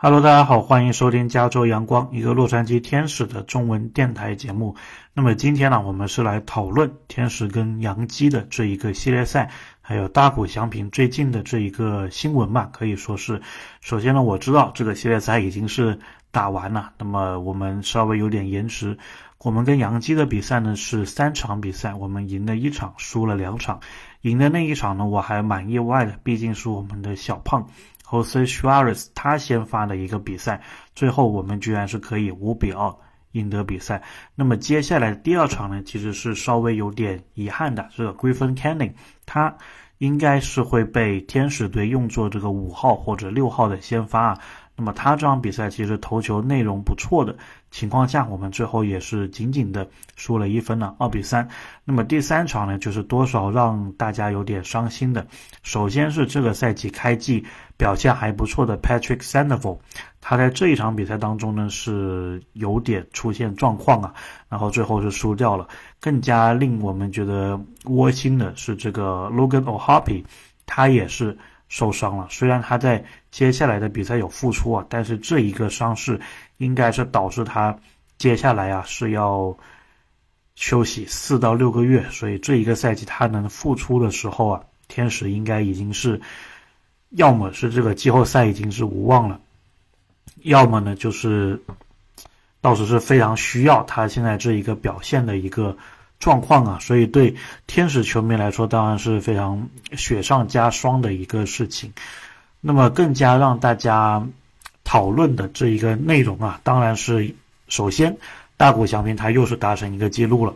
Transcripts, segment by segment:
Hello，大家好，欢迎收听加州阳光，一个洛杉矶天使的中文电台节目。那么今天呢，我们是来讨论天使跟洋基的这一个系列赛，还有大谷翔平最近的这一个新闻嘛，可以说是。首先呢，我知道这个系列赛已经是打完了，那么我们稍微有点延迟。我们跟洋基的比赛呢是三场比赛，我们赢了一场，输了两场。赢的那一场呢，我还蛮意外的，毕竟是我们的小胖。Jose Suarez 他先发的一个比赛，最后我们居然是可以五比二赢得比赛。那么接下来第二场呢，其实是稍微有点遗憾的。这个 Griffin Canning 他应该是会被天使队用作这个五号或者六号的先发。那么他这场比赛其实投球内容不错的情况下，我们最后也是仅仅的输了一分了，二比三。那么第三场呢，就是多少让大家有点伤心的。首先是这个赛季开季表现还不错的 Patrick Sandoval，他在这一场比赛当中呢是有点出现状况啊，然后最后是输掉了。更加令我们觉得窝心的是这个 Logan O'Hoppe，他也是。受伤了，虽然他在接下来的比赛有复出啊，但是这一个伤势应该是导致他接下来啊是要休息四到六个月，所以这一个赛季他能复出的时候啊，天使应该已经是要么是这个季后赛已经是无望了，要么呢就是倒是是非常需要他现在这一个表现的一个。状况啊，所以对天使球迷来说，当然是非常雪上加霜的一个事情。那么，更加让大家讨论的这一个内容啊，当然是首先大谷翔平他又是达成一个记录了，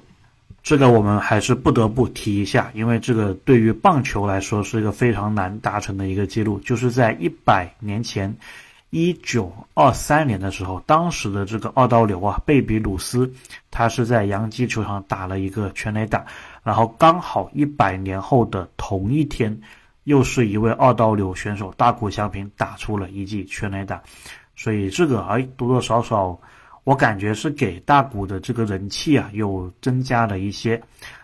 这个我们还是不得不提一下，因为这个对于棒球来说是一个非常难达成的一个记录，就是在一百年前。一九二三年的时候，当时的这个二刀流啊，贝比鲁斯，他是在洋基球场打了一个全垒打，然后刚好一百年后的同一天，又是一位二刀流选手大谷翔平打出了一记全垒打，所以这个哎多多少少，我感觉是给大谷的这个人气啊又增加了一些。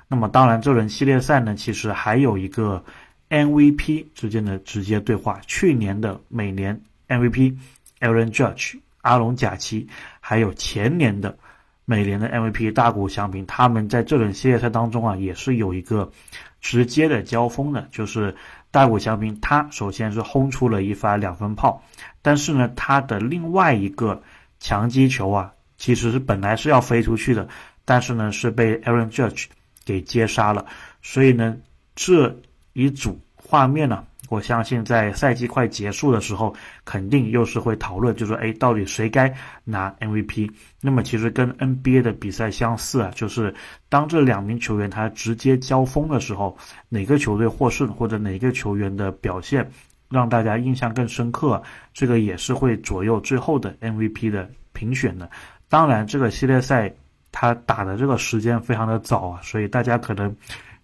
那么当然，这轮系列赛呢，其实还有一个 MVP 之间的直接对话，去年的每年。MVP Aaron Judge 阿隆贾奇，还有前年的美联的 MVP 大谷翔平，他们在这轮系列赛当中啊，也是有一个直接的交锋的。就是大谷翔平，他首先是轰出了一发两分炮，但是呢，他的另外一个强击球啊，其实是本来是要飞出去的，但是呢，是被 Aaron Judge 给接杀了。所以呢，这一组画面呢。我相信在赛季快结束的时候，肯定又是会讨论，就说哎，到底谁该拿 MVP？那么其实跟 NBA 的比赛相似啊，就是当这两名球员他直接交锋的时候，哪个球队获胜或者哪个球员的表现让大家印象更深刻，这个也是会左右最后的 MVP 的评选的。当然，这个系列赛他打的这个时间非常的早啊，所以大家可能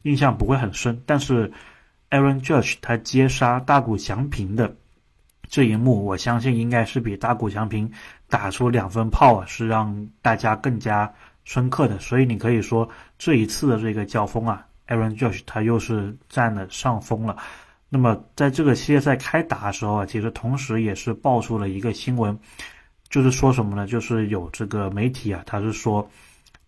印象不会很深，但是。Aaron Judge 他接杀大谷翔平的这一幕，我相信应该是比大谷翔平打出两分炮啊，是让大家更加深刻的。所以你可以说这一次的这个交锋啊，Aaron Judge 他又是占了上风了。那么在这个系列赛开打的时候啊，其实同时也是爆出了一个新闻，就是说什么呢？就是有这个媒体啊，他是说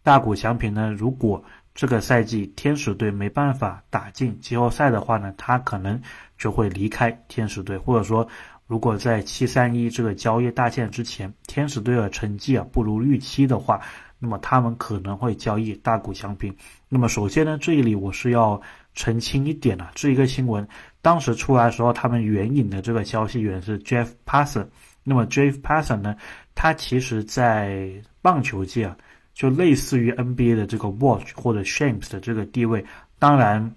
大谷翔平呢，如果这个赛季天使队没办法打进季后赛的话呢，他可能就会离开天使队，或者说，如果在七三一这个交易大限之前，天使队的成绩啊不如预期的话，那么他们可能会交易大谷翔平。那么首先呢，这里我是要澄清一点啊，这一个新闻当时出来的时候，他们援引的这个消息源是 Jeff Passan。那么 Jeff Passan 呢，他其实在棒球界啊。就类似于 NBA 的这个 Watch 或者 Shams 的这个地位，当然，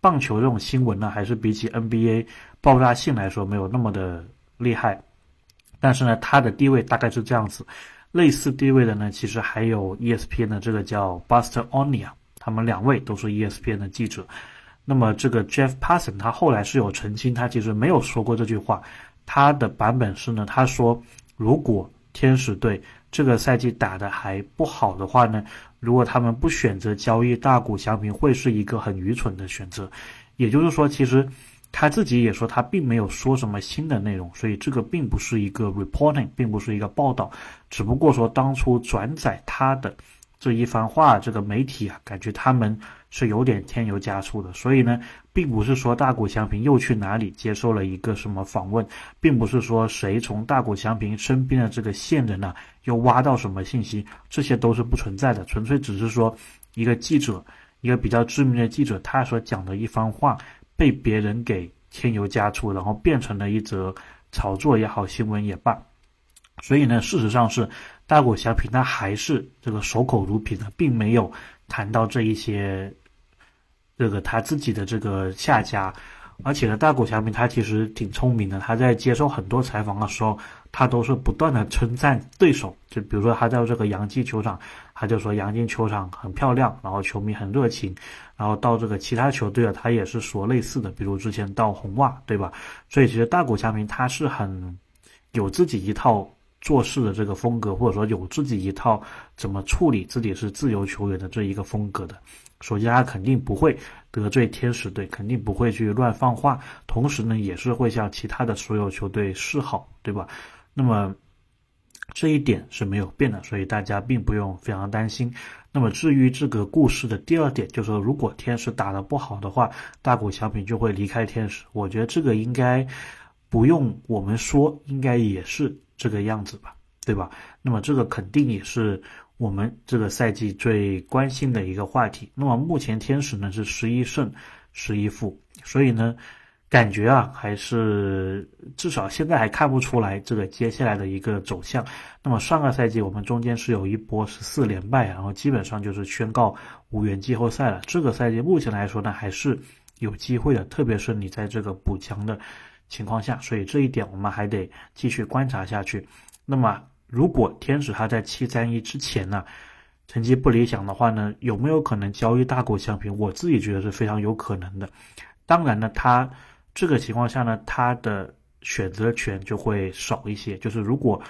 棒球这种新闻呢，还是比起 NBA 爆炸性来说没有那么的厉害，但是呢，它的地位大概是这样子。类似地位的呢，其实还有 ESPN 的这个叫 Buster Onia，他们两位都是 ESPN 的记者。那么这个 Jeff Passan 他后来是有澄清，他其实没有说过这句话，他的版本是呢，他说如果天使队。这个赛季打的还不好的话呢，如果他们不选择交易大谷翔平，会是一个很愚蠢的选择。也就是说，其实他自己也说他并没有说什么新的内容，所以这个并不是一个 reporting，并不是一个报道，只不过说当初转载他的这一番话，这个媒体啊，感觉他们是有点添油加醋的，所以呢，并不是说大谷翔平又去哪里接受了一个什么访问，并不是说谁从大谷翔平身边的这个线人呢又挖到什么信息，这些都是不存在的，纯粹只是说一个记者，一个比较知名的记者，他所讲的一番话。被别人给添油加醋，然后变成了一则炒作也好，新闻也罢。所以呢，事实上是大谷翔平他还是这个守口如瓶的，并没有谈到这一些这个他自己的这个下家。而且呢，大谷翔平他其实挺聪明的，他在接受很多采访的时候，他都是不断的称赞对手。就比如说他在这个洋基球场，他就说洋基球场很漂亮，然后球迷很热情。然后到这个其他球队啊，他也是说类似的，比如之前到红袜，对吧？所以其实大谷翔平他是很有自己一套做事的这个风格，或者说有自己一套怎么处理自己是自由球员的这一个风格的。首先，他肯定不会得罪天使队，肯定不会去乱放话，同时呢，也是会向其他的所有球队示好，对吧？那么这一点是没有变的，所以大家并不用非常担心。那么至于这个故事的第二点，就是说如果天使打得不好的话，大谷翔平就会离开天使。我觉得这个应该不用我们说，应该也是这个样子吧，对吧？那么这个肯定也是。我们这个赛季最关心的一个话题。那么目前天使呢是十一胜十一负，所以呢，感觉啊还是至少现在还看不出来这个接下来的一个走向。那么上个赛季我们中间是有一波十四连败，然后基本上就是宣告无缘季后赛了。这个赛季目前来说呢还是有机会的，特别是你在这个补强的情况下，所以这一点我们还得继续观察下去。那么。如果天使他在七三一之前呢，成绩不理想的话呢，有没有可能交易大股相平？我自己觉得是非常有可能的。当然呢，他这个情况下呢，他的选择权就会少一些。就是如果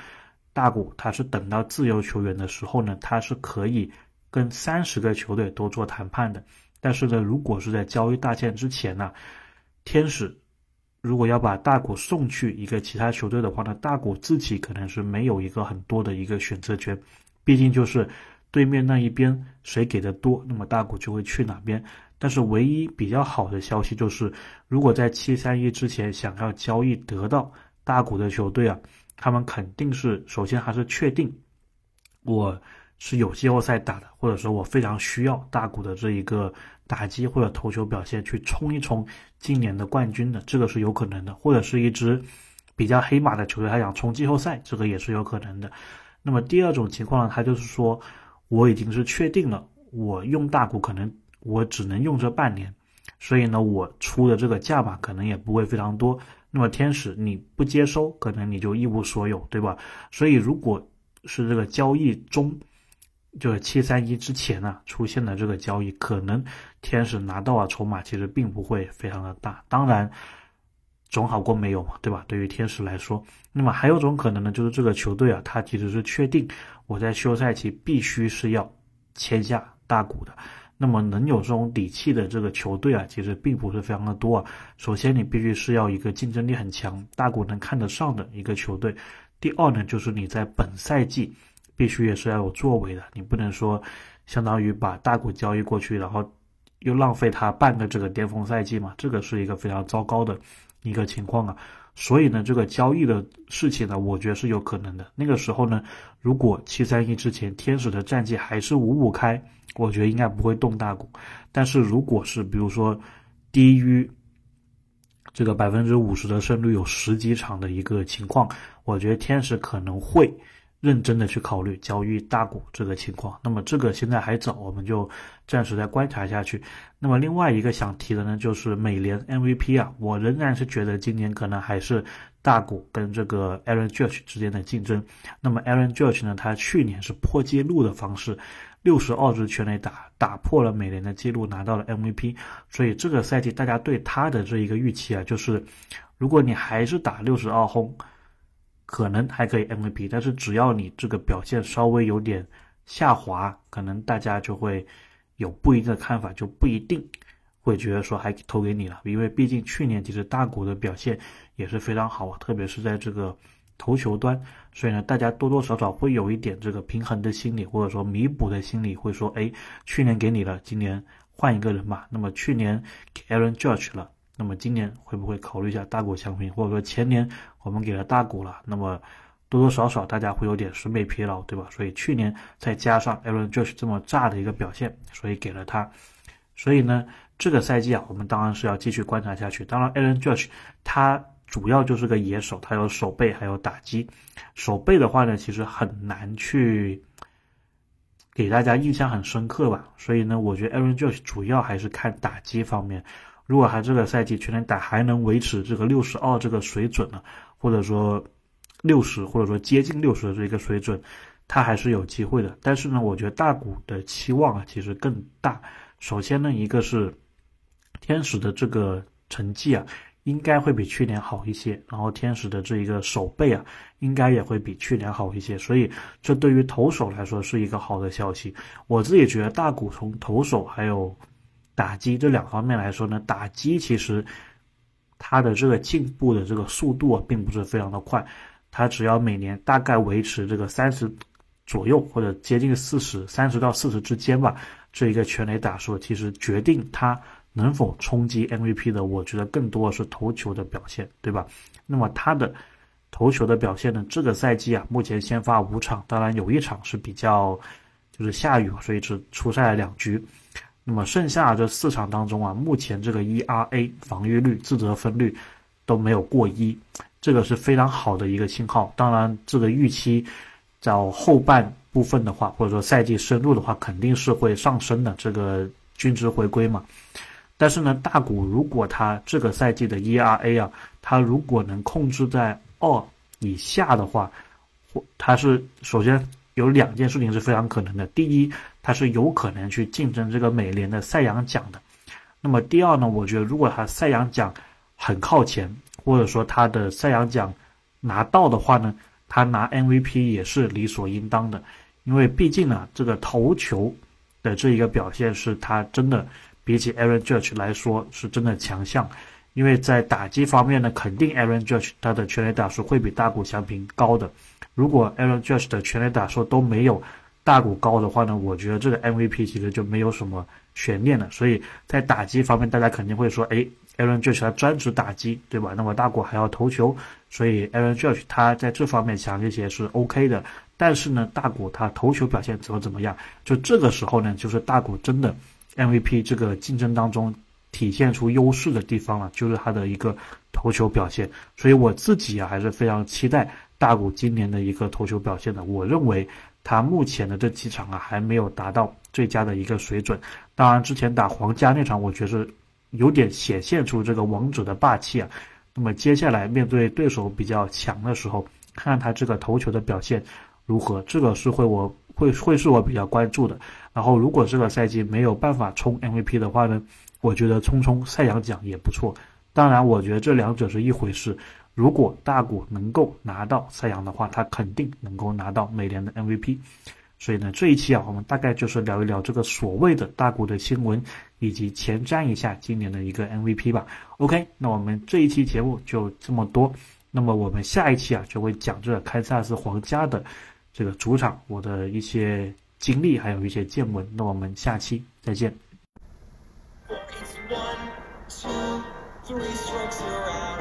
大股他是等到自由球员的时候呢，他是可以跟三十个球队都做谈判的。但是呢，如果是在交易大限之前呢，天使。如果要把大谷送去一个其他球队的话呢，大谷自己可能是没有一个很多的一个选择权，毕竟就是对面那一边谁给的多，那么大谷就会去哪边。但是唯一比较好的消息就是，如果在七三一之前想要交易得到大谷的球队啊，他们肯定是首先还是确定我是有季后赛打的，或者说我非常需要大谷的这一个。打击或者投球表现去冲一冲今年的冠军的，这个是有可能的；或者是一支比较黑马的球队，他想冲季后赛，这个也是有可能的。那么第二种情况呢，他就是说我已经是确定了，我用大股可能我只能用这半年，所以呢，我出的这个价码可能也不会非常多。那么天使你不接收，可能你就一无所有，对吧？所以如果是这个交易中。就是七三一之前呢出现的这个交易，可能天使拿到啊筹码其实并不会非常的大，当然总好过没有嘛，对吧？对于天使来说，那么还有种可能呢，就是这个球队啊，他其实是确定我在休赛期必须是要签下大股的，那么能有这种底气的这个球队啊，其实并不是非常的多啊。首先，你必须是要一个竞争力很强、大股能看得上的一个球队；第二呢，就是你在本赛季。必须也是要有作为的，你不能说相当于把大股交易过去，然后又浪费他半个这个巅峰赛季嘛，这个是一个非常糟糕的一个情况啊。所以呢，这个交易的事情呢，我觉得是有可能的。那个时候呢，如果七三一之前天使的战绩还是五五开，我觉得应该不会动大股。但是如果是比如说低于这个百分之五十的胜率，有十几场的一个情况，我觉得天使可能会。认真的去考虑交易大股这个情况，那么这个现在还早，我们就暂时再观察下去。那么另外一个想提的呢，就是美联 MVP 啊，我仍然是觉得今年可能还是大股跟这个 Aaron Judge 之间的竞争。那么 Aaron Judge 呢，他去年是破纪录的方式，六十二支全垒打打破了美联的记录，拿到了 MVP。所以这个赛季大家对他的这一个预期啊，就是如果你还是打六十二轰。可能还可以 MVP，但是只要你这个表现稍微有点下滑，可能大家就会有不一定的看法，就不一定会觉得说还投给你了，因为毕竟去年其实大谷的表现也是非常好啊，特别是在这个投球端，所以呢，大家多多少少会有一点这个平衡的心理，或者说弥补的心理，会说，哎，去年给你了，今年换一个人吧。那么去年给 Aaron Judge 了，那么今年会不会考虑一下大谷翔平，或者说前年我们给了大股了，那么多多少少大家会有点审美疲劳，对吧？所以去年再加上 Aaron Judge 这么炸的一个表现，所以给了他，所以呢。这个赛季啊，我们当然是要继续观察下去。当然，Aaron Judge 他主要就是个野手，他有手背还有打击。手背的话呢，其实很难去给大家印象很深刻吧。所以呢，我觉得 Aaron Judge 主要还是看打击方面。如果他这个赛季全年打还能维持这个六十二这个水准呢，或者说六十或者说接近六十的这一个水准，它还是有机会的。但是呢，我觉得大股的期望啊，其实更大。首先呢，一个是。天使的这个成绩啊，应该会比去年好一些。然后天使的这一个守备啊，应该也会比去年好一些。所以这对于投手来说是一个好的消息。我自己觉得大谷从投手还有打击这两方面来说呢，打击其实他的这个进步的这个速度啊，并不是非常的快。他只要每年大概维持这个三十左右，或者接近四十，三十到四十之间吧，这一个全垒打数，其实决定他。能否冲击 MVP 的，我觉得更多的是投球的表现，对吧？那么他的投球的表现呢？这个赛季啊，目前先发五场，当然有一场是比较就是下雨，所以只出赛了两局。那么剩下这四场当中啊，目前这个 ERA 防御率、自责分率都没有过一，这个是非常好的一个信号。当然，这个预期在后半部分的话，或者说赛季深入的话，肯定是会上升的。这个均值回归嘛。但是呢，大股如果他这个赛季的 ERA 啊，他如果能控制在二以下的话，或他是首先有两件事情是非常可能的。第一，他是有可能去竞争这个美联的赛扬奖的。那么第二呢，我觉得如果他赛扬奖很靠前，或者说他的赛扬奖拿到的话呢，他拿 MVP 也是理所应当的。因为毕竟呢，这个投球的这一个表现是他真的。比起 Aaron Judge 来说，是真的强项，因为在打击方面呢，肯定 Aaron Judge 他的全垒打数会比大谷翔平高的。如果 Aaron Judge 的全垒打数都没有大谷高的话呢，我觉得这个 MVP 其实就没有什么悬念了。所以在打击方面，大家肯定会说，哎，Aaron Judge 他专职打击，对吧？那么大谷还要投球，所以 Aaron Judge 他在这方面强一些是 OK 的。但是呢，大谷他投球表现怎么怎么样？就这个时候呢，就是大谷真的。MVP 这个竞争当中体现出优势的地方了，就是他的一个投球表现。所以我自己啊还是非常期待大谷今年的一个投球表现的。我认为他目前的这几场啊还没有达到最佳的一个水准。当然，之前打皇家那场，我觉得有点显现出这个王者的霸气啊。那么接下来面对对手比较强的时候，看他这个投球的表现如何，这个是会我。会会是我比较关注的。然后，如果这个赛季没有办法冲 MVP 的话呢，我觉得冲冲赛扬奖也不错。当然，我觉得这两者是一回事。如果大谷能够拿到赛扬的话，他肯定能够拿到美联的 MVP。所以呢，这一期啊，我们大概就是聊一聊这个所谓的大谷的新闻，以及前瞻一下今年的一个 MVP 吧。OK，那我们这一期节目就这么多。那么我们下一期啊，就会讲这堪萨斯皇家的。这个主场，我的一些经历，还有一些见闻，那我们下期再见。One, two, three strokes, out